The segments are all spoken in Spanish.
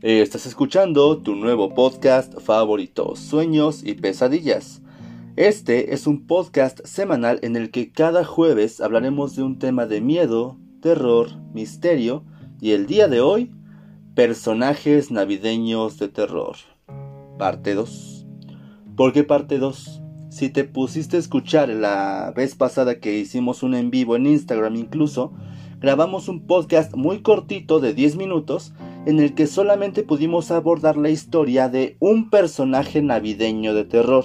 Estás escuchando tu nuevo podcast favorito, Sueños y Pesadillas. Este es un podcast semanal en el que cada jueves hablaremos de un tema de miedo, terror, misterio y el día de hoy, personajes navideños de terror. Parte 2. ¿Por qué parte 2? Si te pusiste a escuchar la vez pasada que hicimos un en vivo en Instagram incluso, grabamos un podcast muy cortito de 10 minutos en el que solamente pudimos abordar la historia de un personaje navideño de terror.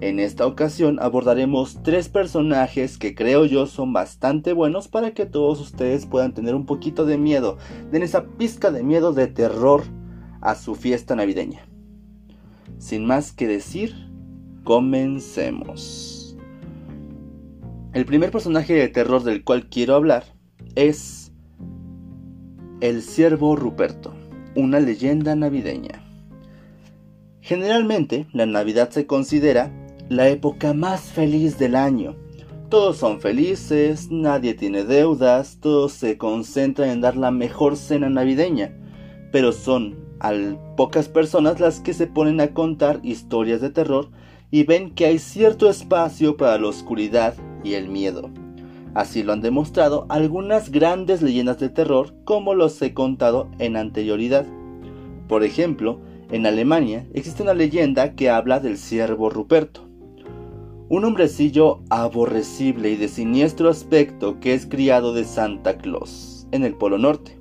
En esta ocasión abordaremos tres personajes que creo yo son bastante buenos para que todos ustedes puedan tener un poquito de miedo, den esa pizca de miedo de terror a su fiesta navideña. Sin más que decir, comencemos. El primer personaje de terror del cual quiero hablar es el ciervo Ruperto, una leyenda navideña. Generalmente, la Navidad se considera la época más feliz del año. Todos son felices, nadie tiene deudas, todos se concentran en dar la mejor cena navideña, pero son al pocas personas las que se ponen a contar historias de terror y ven que hay cierto espacio para la oscuridad y el miedo. Así lo han demostrado algunas grandes leyendas de terror como los he contado en anterioridad. Por ejemplo, en Alemania existe una leyenda que habla del ciervo Ruperto. Un hombrecillo aborrecible y de siniestro aspecto que es criado de Santa Claus, en el Polo Norte.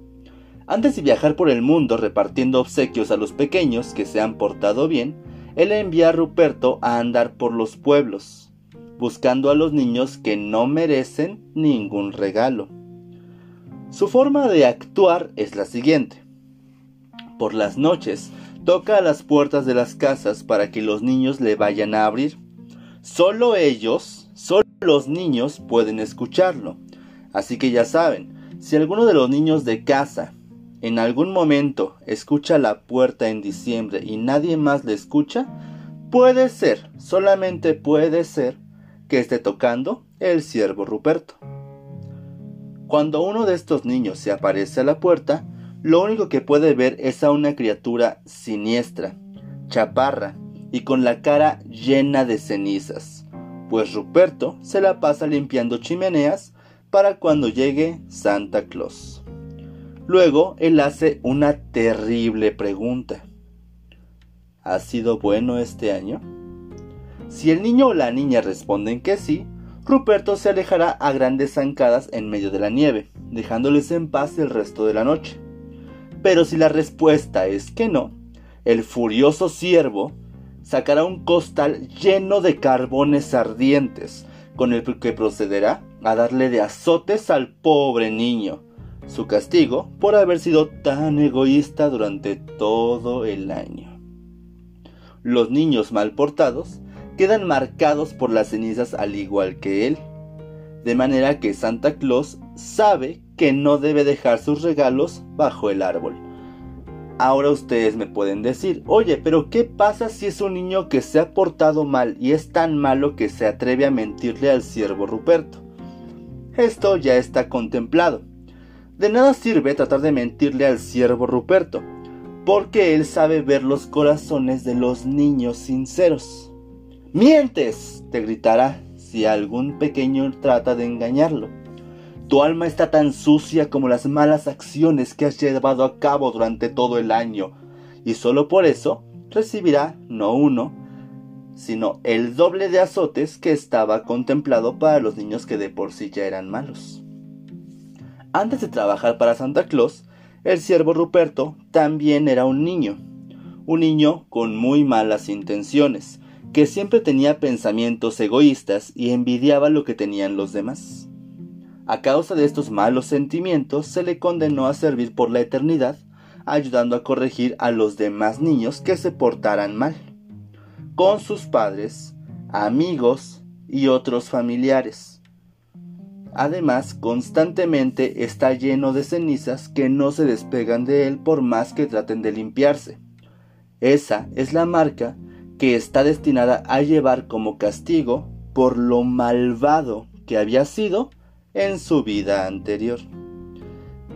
Antes de viajar por el mundo repartiendo obsequios a los pequeños que se han portado bien, él envía a Ruperto a andar por los pueblos, buscando a los niños que no merecen ningún regalo. Su forma de actuar es la siguiente. Por las noches, toca a las puertas de las casas para que los niños le vayan a abrir. Solo ellos, solo los niños pueden escucharlo. Así que ya saben, si alguno de los niños de casa en algún momento escucha la puerta en diciembre y nadie más le escucha, puede ser, solamente puede ser, que esté tocando el ciervo Ruperto. Cuando uno de estos niños se aparece a la puerta, lo único que puede ver es a una criatura siniestra, chaparra y con la cara llena de cenizas, pues Ruperto se la pasa limpiando chimeneas para cuando llegue Santa Claus. Luego él hace una terrible pregunta. ¿Ha sido bueno este año? Si el niño o la niña responden que sí, Ruperto se alejará a grandes zancadas en medio de la nieve, dejándoles en paz el resto de la noche. Pero si la respuesta es que no, el furioso ciervo sacará un costal lleno de carbones ardientes, con el que procederá a darle de azotes al pobre niño, su castigo por haber sido tan egoísta durante todo el año. Los niños mal portados quedan marcados por las cenizas al igual que él. De manera que Santa Claus sabe que no debe dejar sus regalos bajo el árbol. Ahora ustedes me pueden decir, oye, pero ¿qué pasa si es un niño que se ha portado mal y es tan malo que se atreve a mentirle al siervo Ruperto? Esto ya está contemplado. De nada sirve tratar de mentirle al siervo Ruperto, porque él sabe ver los corazones de los niños sinceros. Mientes, te gritará si algún pequeño trata de engañarlo. Tu alma está tan sucia como las malas acciones que has llevado a cabo durante todo el año, y solo por eso recibirá no uno, sino el doble de azotes que estaba contemplado para los niños que de por sí ya eran malos. Antes de trabajar para Santa Claus, el siervo Ruperto también era un niño, un niño con muy malas intenciones, que siempre tenía pensamientos egoístas y envidiaba lo que tenían los demás. A causa de estos malos sentimientos se le condenó a servir por la eternidad, ayudando a corregir a los demás niños que se portaran mal, con sus padres, amigos y otros familiares. Además, constantemente está lleno de cenizas que no se despegan de él por más que traten de limpiarse. Esa es la marca que está destinada a llevar como castigo por lo malvado que había sido en su vida anterior.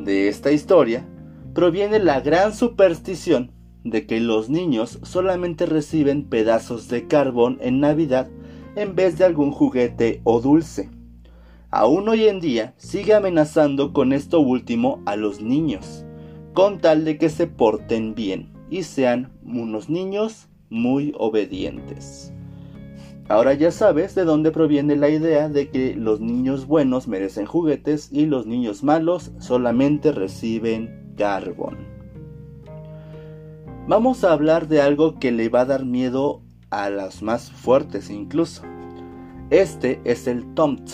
De esta historia proviene la gran superstición de que los niños solamente reciben pedazos de carbón en Navidad en vez de algún juguete o dulce. Aún hoy en día sigue amenazando con esto último a los niños, con tal de que se porten bien y sean unos niños muy obedientes. Ahora ya sabes de dónde proviene la idea de que los niños buenos merecen juguetes y los niños malos solamente reciben carbón. Vamos a hablar de algo que le va a dar miedo a las más fuertes incluso. Este es el tomt.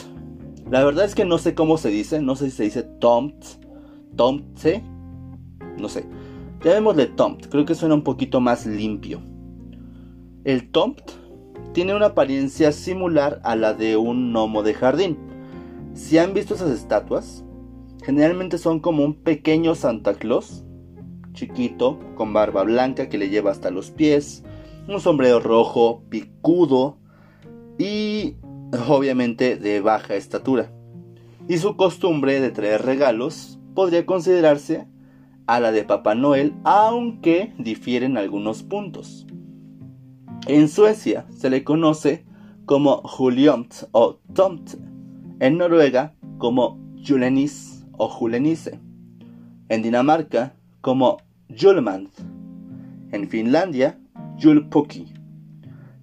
La verdad es que no sé cómo se dice, no sé si se dice tomt, tomte, no sé. Llamémosle tomt, creo que suena un poquito más limpio. El tomt tiene una apariencia similar a la de un gnomo de jardín. Si han visto esas estatuas, generalmente son como un pequeño Santa Claus chiquito, con barba blanca que le lleva hasta los pies, un sombrero rojo, picudo y obviamente de baja estatura. Y su costumbre de traer regalos podría considerarse a la de Papá Noel, aunque difieren algunos puntos. En Suecia se le conoce como Juliomt o Tomt, en Noruega como Julenis o Julenice, en Dinamarca como Julmand. En Finlandia, Julpuki.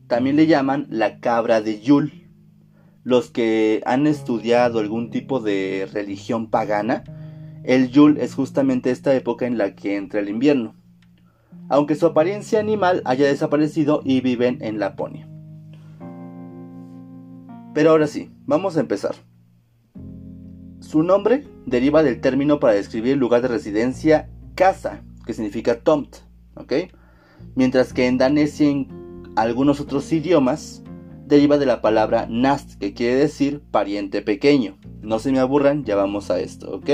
También le llaman la cabra de Yul. Los que han estudiado algún tipo de religión pagana, el Yul es justamente esta época en la que entra el invierno. Aunque su apariencia animal haya desaparecido y viven en Laponia. Pero ahora sí, vamos a empezar. Su nombre deriva del término para describir el lugar de residencia casa, que significa tomt, ¿ok? Mientras que en danés y en algunos otros idiomas deriva de la palabra nast, que quiere decir pariente pequeño. No se me aburran, ya vamos a esto, ¿ok?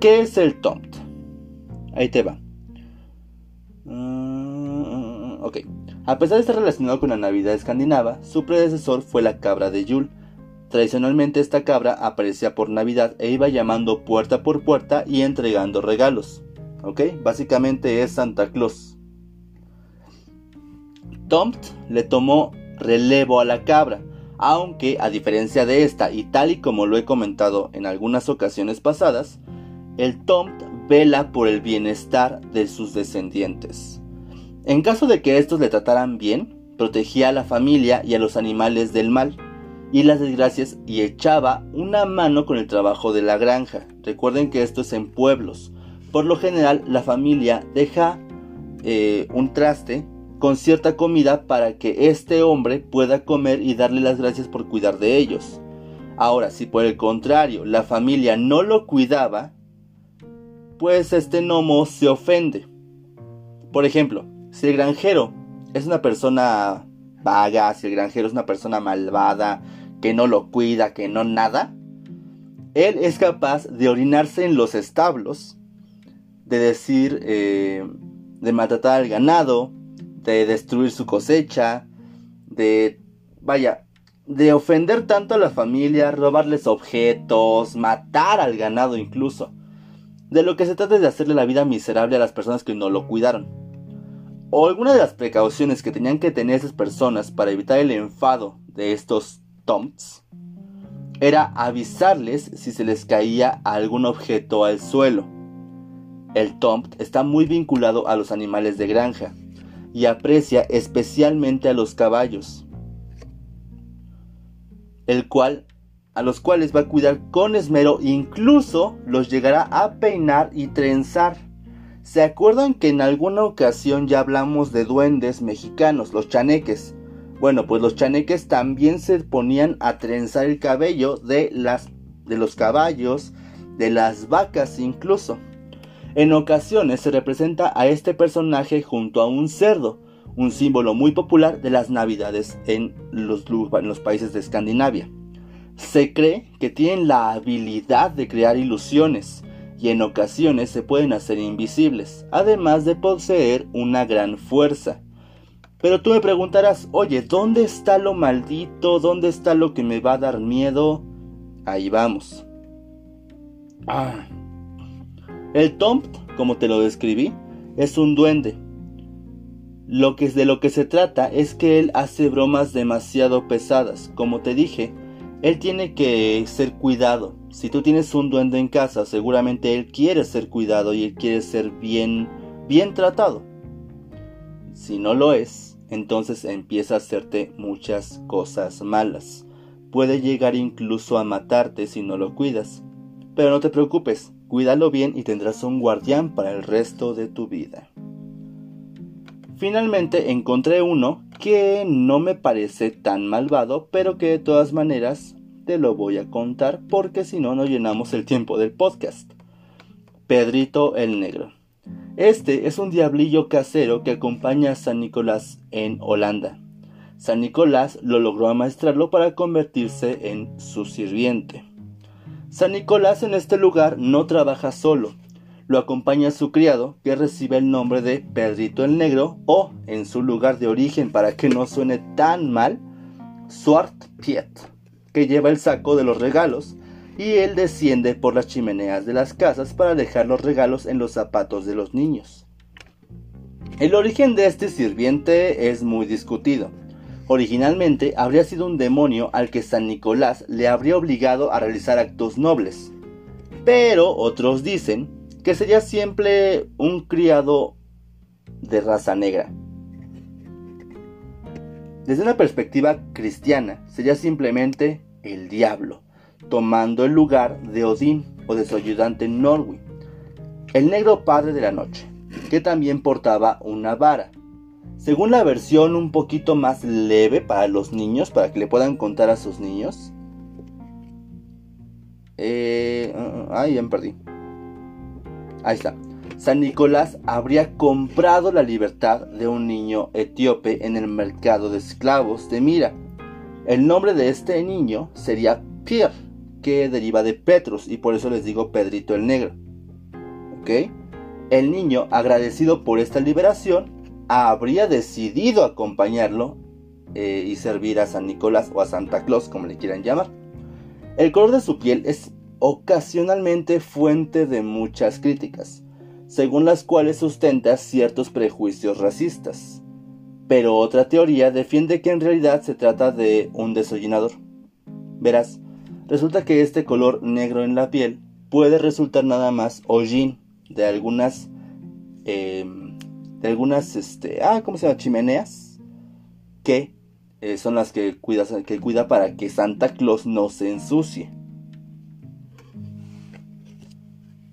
¿Qué es el tomt? Ahí te va. Mm, ok. A pesar de estar relacionado con la Navidad escandinava, su predecesor fue la cabra de Yule, Tradicionalmente esta cabra aparecía por Navidad e iba llamando puerta por puerta y entregando regalos. ¿Ok? Básicamente es Santa Claus. Tomt le tomó relevo a la cabra, aunque a diferencia de esta y tal y como lo he comentado en algunas ocasiones pasadas, el Tomt vela por el bienestar de sus descendientes. En caso de que estos le trataran bien, protegía a la familia y a los animales del mal y las desgracias y echaba una mano con el trabajo de la granja. Recuerden que esto es en pueblos. Por lo general la familia deja eh, un traste con cierta comida para que este hombre pueda comer y darle las gracias por cuidar de ellos. Ahora, si por el contrario la familia no lo cuidaba, pues este gnomo se ofende. Por ejemplo, si el granjero es una persona vaga, si el granjero es una persona malvada, que no lo cuida, que no nada, él es capaz de orinarse en los establos, de decir, eh, de maltratar al ganado, de destruir su cosecha, de, vaya, de ofender tanto a la familia, robarles objetos, matar al ganado incluso. De lo que se trata es de hacerle la vida miserable a las personas que no lo cuidaron. O alguna de las precauciones que tenían que tener esas personas para evitar el enfado de estos tomts era avisarles si se les caía algún objeto al suelo. El tomt está muy vinculado a los animales de granja y aprecia especialmente a los caballos, el cual a los cuales va a cuidar con esmero, incluso los llegará a peinar y trenzar. ¿Se acuerdan que en alguna ocasión ya hablamos de duendes mexicanos, los chaneques? Bueno, pues los chaneques también se ponían a trenzar el cabello de, las, de los caballos, de las vacas incluso. En ocasiones se representa a este personaje junto a un cerdo, un símbolo muy popular de las navidades en los, en los países de Escandinavia. Se cree que tienen la habilidad de crear ilusiones y en ocasiones se pueden hacer invisibles, además de poseer una gran fuerza. Pero tú me preguntarás, oye, ¿dónde está lo maldito? ¿Dónde está lo que me va a dar miedo? Ahí vamos. Ah. El Tompt, como te lo describí, es un duende. Lo que de lo que se trata es que él hace bromas demasiado pesadas. Como te dije, él tiene que ser cuidado. Si tú tienes un duende en casa, seguramente él quiere ser cuidado y él quiere ser bien bien tratado. Si no lo es, entonces empieza a hacerte muchas cosas malas. Puede llegar incluso a matarte si no lo cuidas. Pero no te preocupes, cuídalo bien y tendrás un guardián para el resto de tu vida. Finalmente encontré uno que no me parece tan malvado, pero que de todas maneras te lo voy a contar porque si no no llenamos el tiempo del podcast. Pedrito el Negro. Este es un diablillo casero que acompaña a San Nicolás en Holanda. San Nicolás lo logró amaestrarlo para convertirse en su sirviente. San Nicolás en este lugar no trabaja solo, lo acompaña su criado, que recibe el nombre de Pedrito el Negro, o, en su lugar de origen para que no suene tan mal, Swart Piet, que lleva el saco de los regalos, y él desciende por las chimeneas de las casas para dejar los regalos en los zapatos de los niños. El origen de este sirviente es muy discutido. Originalmente habría sido un demonio al que San Nicolás le habría obligado a realizar actos nobles. Pero otros dicen que sería siempre un criado de raza negra. Desde una perspectiva cristiana, sería simplemente el diablo, tomando el lugar de Odín o de su ayudante Norwin, el negro padre de la noche, que también portaba una vara. Según la versión un poquito más leve para los niños, para que le puedan contar a sus niños. Eh, ay, ya me perdí. Ahí está. San Nicolás habría comprado la libertad de un niño etíope en el mercado de esclavos de Mira. El nombre de este niño sería Pierre que deriva de Petrus y por eso les digo Pedrito el Negro. El niño, agradecido por esta liberación, habría decidido acompañarlo eh, y servir a San Nicolás o a Santa Claus, como le quieran llamar. El color de su piel es ocasionalmente fuente de muchas críticas, según las cuales sustenta ciertos prejuicios racistas. Pero otra teoría defiende que en realidad se trata de un desollinador. Verás, Resulta que este color negro en la piel puede resultar nada más hollín de algunas em, de algunas este ah cómo se llama chimeneas que eh, son las que que cuida para que Santa Claus no se ensucie.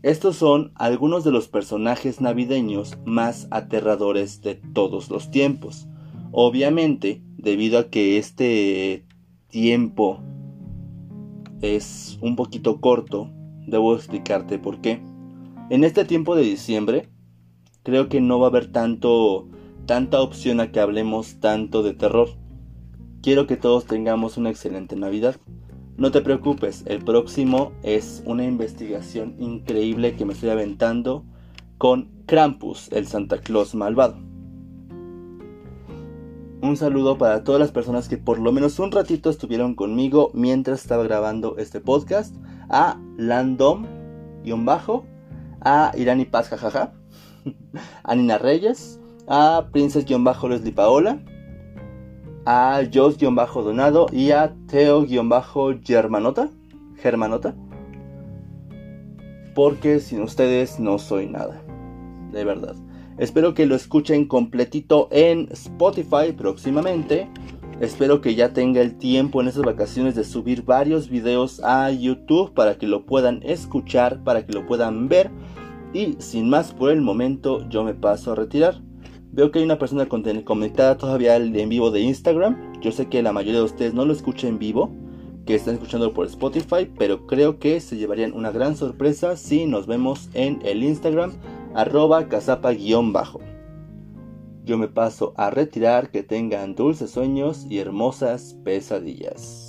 Estos son algunos de los personajes navideños más aterradores de todos los tiempos. Obviamente, debido a que este tiempo es un poquito corto, debo explicarte por qué. En este tiempo de diciembre, creo que no va a haber tanto tanta opción a que hablemos tanto de terror. Quiero que todos tengamos una excelente Navidad. No te preocupes, el próximo es una investigación increíble que me estoy aventando con Krampus, el Santa Claus malvado. Un saludo para todas las personas que por lo menos un ratito estuvieron conmigo mientras estaba grabando este podcast. A Landom, bajo, a Irani Paz, jajaja, a Nina Reyes, a Princess-Leslie Paola, a Jos-Donado y a Teo-Germanota, Germanota. Porque sin ustedes no soy nada. De verdad. Espero que lo escuchen completito en Spotify próximamente. Espero que ya tenga el tiempo en estas vacaciones de subir varios videos a YouTube para que lo puedan escuchar, para que lo puedan ver. Y sin más por el momento, yo me paso a retirar. Veo que hay una persona conectada todavía en vivo de Instagram. Yo sé que la mayoría de ustedes no lo escuchan en vivo, que están escuchando por Spotify, pero creo que se llevarían una gran sorpresa si nos vemos en el Instagram arroba casapa-bajo. Yo me paso a retirar, que tengan dulces sueños y hermosas pesadillas.